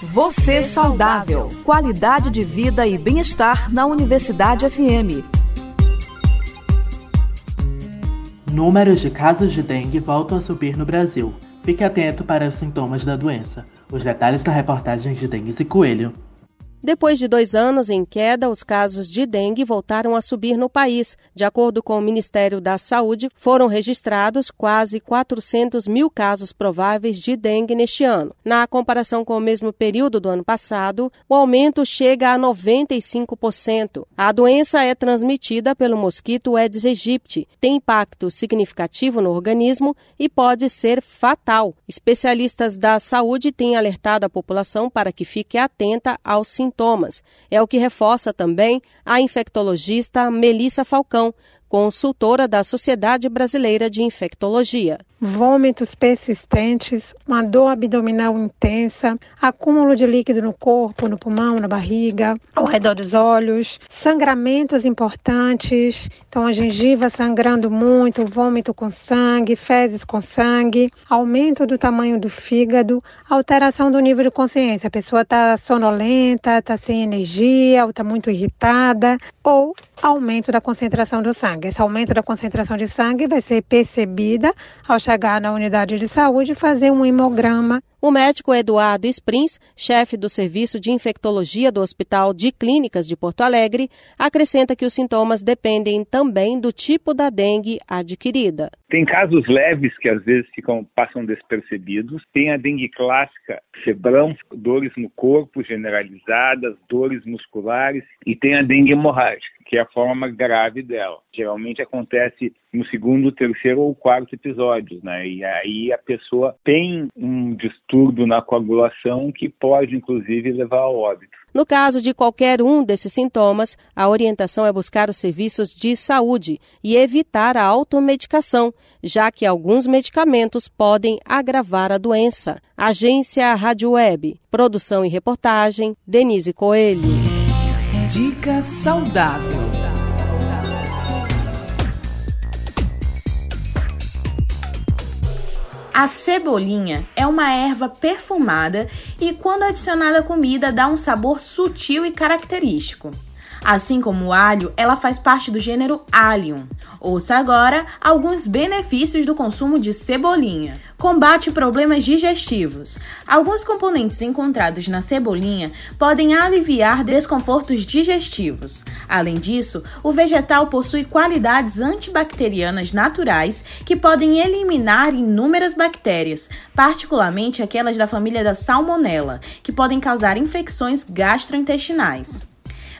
Você saudável. Qualidade de vida e bem-estar na Universidade FM. Números de casos de dengue voltam a subir no Brasil. Fique atento para os sintomas da doença. Os detalhes da reportagem de Dengue e Coelho. Depois de dois anos em queda, os casos de dengue voltaram a subir no país. De acordo com o Ministério da Saúde, foram registrados quase 400 mil casos prováveis de dengue neste ano. Na comparação com o mesmo período do ano passado, o aumento chega a 95%. A doença é transmitida pelo mosquito Aedes aegypti, tem impacto significativo no organismo e pode ser fatal. Especialistas da saúde têm alertado a população para que fique atenta aos sintomas sintomas. É o que reforça também a infectologista Melissa Falcão, consultora da Sociedade Brasileira de Infectologia. Vômitos persistentes, uma dor abdominal intensa, acúmulo de líquido no corpo, no pulmão, na barriga, ao redor dos olhos, sangramentos importantes, então a gengiva sangrando muito, vômito com sangue, fezes com sangue, aumento do tamanho do fígado, alteração do nível de consciência. A pessoa está sonolenta, está sem energia, ou está muito irritada, ou aumento da concentração do sangue sangue. Esse aumento da concentração de sangue vai ser percebida ao chegar na unidade de saúde e fazer um hemograma o médico Eduardo Sprins, chefe do Serviço de Infectologia do Hospital de Clínicas de Porto Alegre, acrescenta que os sintomas dependem também do tipo da dengue adquirida. Tem casos leves que às vezes ficam, passam despercebidos. Tem a dengue clássica, febrão, dores no corpo generalizadas, dores musculares, e tem a dengue hemorrágica, que é a forma grave dela. Geralmente acontece no segundo, terceiro ou quarto episódio, né? E aí a pessoa tem um distúrbio na coagulação que pode, inclusive, levar ao óbito. No caso de qualquer um desses sintomas, a orientação é buscar os serviços de saúde e evitar a automedicação, já que alguns medicamentos podem agravar a doença. Agência Rádio Web. Produção e reportagem, Denise Coelho. Dica saudável. A cebolinha é uma erva perfumada e, quando adicionada à comida, dá um sabor sutil e característico. Assim como o alho, ela faz parte do gênero Allium. Ouça agora alguns benefícios do consumo de cebolinha. Combate problemas digestivos. Alguns componentes encontrados na cebolinha podem aliviar desconfortos digestivos. Além disso, o vegetal possui qualidades antibacterianas naturais que podem eliminar inúmeras bactérias, particularmente aquelas da família da Salmonella, que podem causar infecções gastrointestinais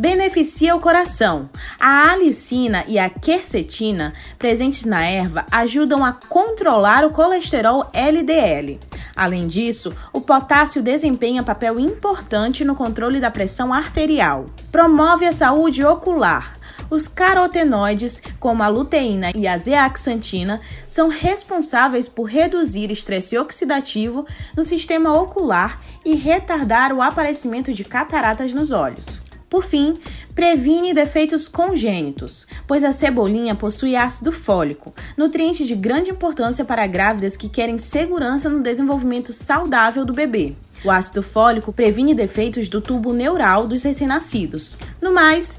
beneficia o coração. A alicina e a quercetina, presentes na erva, ajudam a controlar o colesterol LDL. Além disso, o potássio desempenha papel importante no controle da pressão arterial. Promove a saúde ocular. Os carotenoides, como a luteína e a zeaxantina, são responsáveis por reduzir estresse oxidativo no sistema ocular e retardar o aparecimento de cataratas nos olhos. Por fim, previne defeitos congênitos, pois a cebolinha possui ácido fólico, nutriente de grande importância para grávidas que querem segurança no desenvolvimento saudável do bebê. O ácido fólico previne defeitos do tubo neural dos recém-nascidos. No mais,